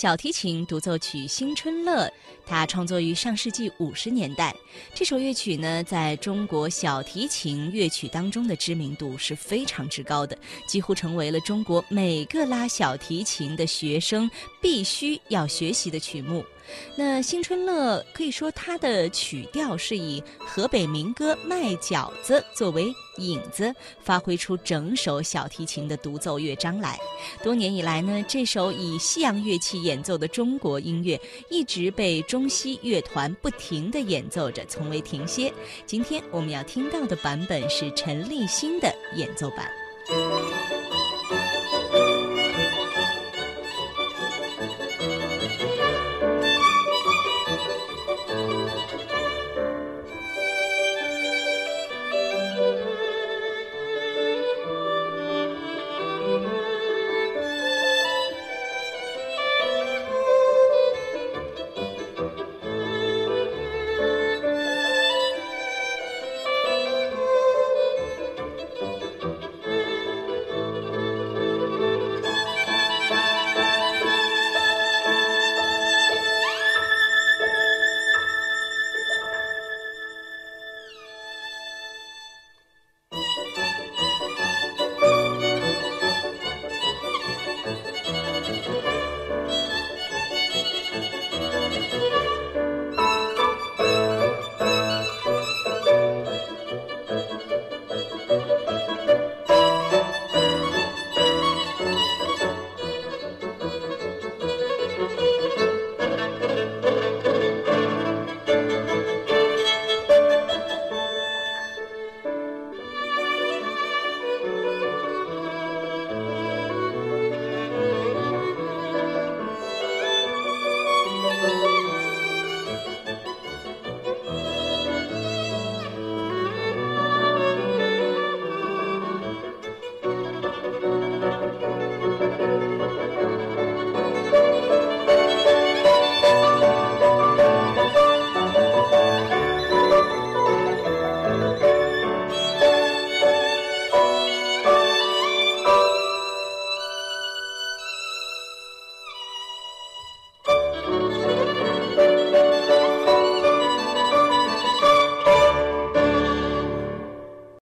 小提琴独奏曲《新春乐》，它创作于上世纪五十年代。这首乐曲呢，在中国小提琴乐曲当中的知名度是非常之高的，几乎成为了中国每个拉小提琴的学生必须要学习的曲目。那《新春乐》可以说它的曲调是以河北民歌《卖饺子》作为引子，发挥出整首小提琴的独奏乐章来。多年以来呢，这首以西洋乐器演奏的中国音乐一直被中西乐团不停地演奏着，从未停歇。今天我们要听到的版本是陈立新的演奏版。